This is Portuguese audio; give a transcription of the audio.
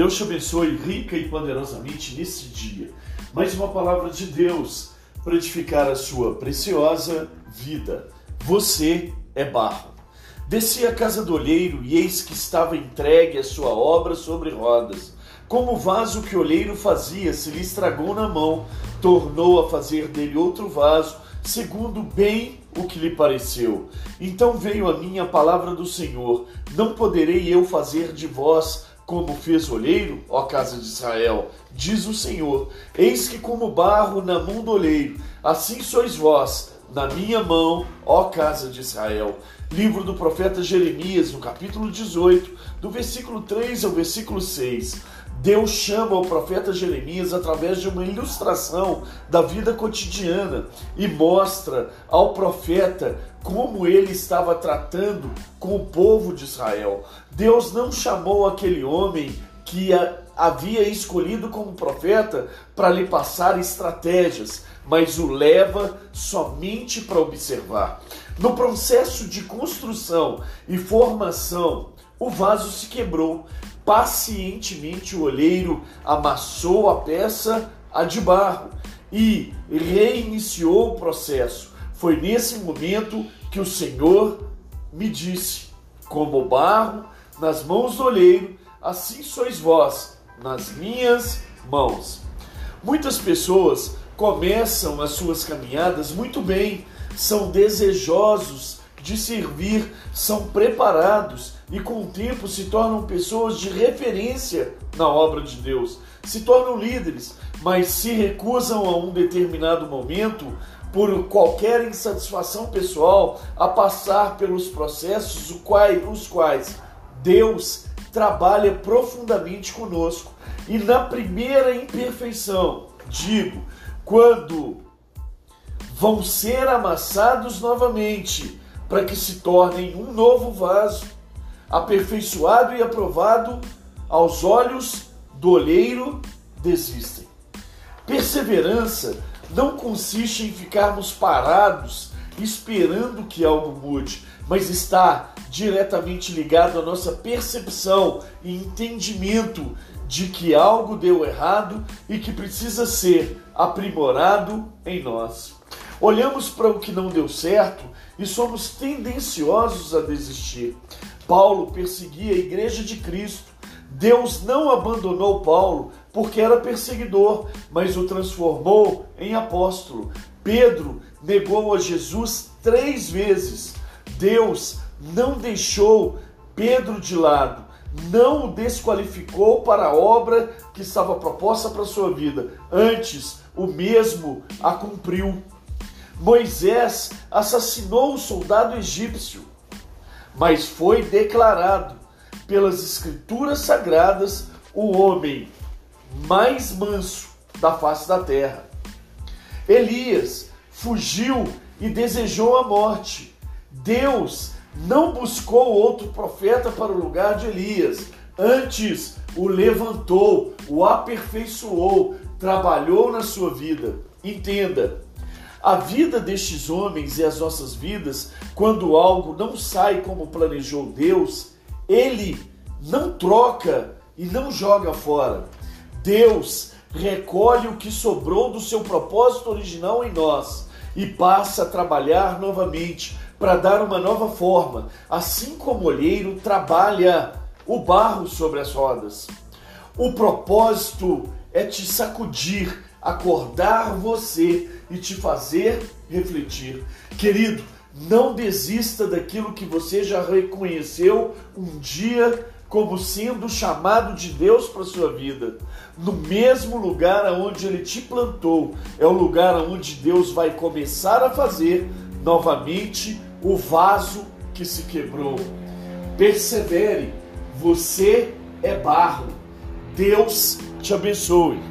Deus te abençoe rica e poderosamente nesse dia. Mais uma palavra de Deus para edificar a sua preciosa vida. Você é barro. Desci a casa do olheiro e eis que estava entregue a sua obra sobre rodas. Como o vaso que o olheiro fazia se lhe estragou na mão, tornou a fazer dele outro vaso, segundo bem o que lhe pareceu. Então veio a mim a palavra do Senhor: Não poderei eu fazer de vós como fez o olheiro, ó casa de Israel, diz o Senhor: Eis que como barro na mão do olheiro, assim sois vós na minha mão, ó casa de Israel. Livro do profeta Jeremias, no capítulo 18, do versículo 3 ao versículo 6. Deus chama o profeta Jeremias através de uma ilustração da vida cotidiana e mostra ao profeta como ele estava tratando com o povo de Israel. Deus não chamou aquele homem que havia escolhido como profeta para lhe passar estratégias, mas o leva somente para observar. No processo de construção e formação, o vaso se quebrou Pacientemente o olheiro amassou a peça a de barro e reiniciou o processo. Foi nesse momento que o Senhor me disse: Como barro nas mãos do olheiro, assim sois vós nas minhas mãos. Muitas pessoas começam as suas caminhadas muito bem, são desejosos de servir, são preparados e com o tempo se tornam pessoas de referência na obra de Deus, se tornam líderes, mas se recusam a um determinado momento por qualquer insatisfação pessoal a passar pelos processos os quais Deus trabalha profundamente conosco. E na primeira imperfeição, digo, quando vão ser amassados novamente, para que se tornem um novo vaso, aperfeiçoado e aprovado aos olhos do olheiro, desistem. Perseverança não consiste em ficarmos parados esperando que algo mude, mas está diretamente ligado à nossa percepção e entendimento de que algo deu errado e que precisa ser aprimorado em nós. Olhamos para o que não deu certo e somos tendenciosos a desistir. Paulo perseguia a igreja de Cristo. Deus não abandonou Paulo porque era perseguidor, mas o transformou em apóstolo. Pedro negou a Jesus três vezes. Deus não deixou Pedro de lado, não o desqualificou para a obra que estava proposta para sua vida. Antes, o mesmo a cumpriu. Moisés assassinou o soldado egípcio, mas foi declarado pelas escrituras sagradas o homem mais manso da face da terra. Elias fugiu e desejou a morte. Deus não buscou outro profeta para o lugar de Elias, antes o levantou, o aperfeiçoou, trabalhou na sua vida. Entenda, a vida destes homens e as nossas vidas, quando algo não sai como planejou Deus, Ele não troca e não joga fora. Deus recolhe o que sobrou do seu propósito original em nós e passa a trabalhar novamente para dar uma nova forma, assim como o olheiro trabalha o barro sobre as rodas. O propósito é te sacudir, acordar você e te fazer refletir. Querido, não desista daquilo que você já reconheceu um dia como sendo chamado de Deus para sua vida. No mesmo lugar aonde ele te plantou, é o lugar onde Deus vai começar a fazer novamente o vaso que se quebrou. Persevere, você é barro. Deus te abençoe.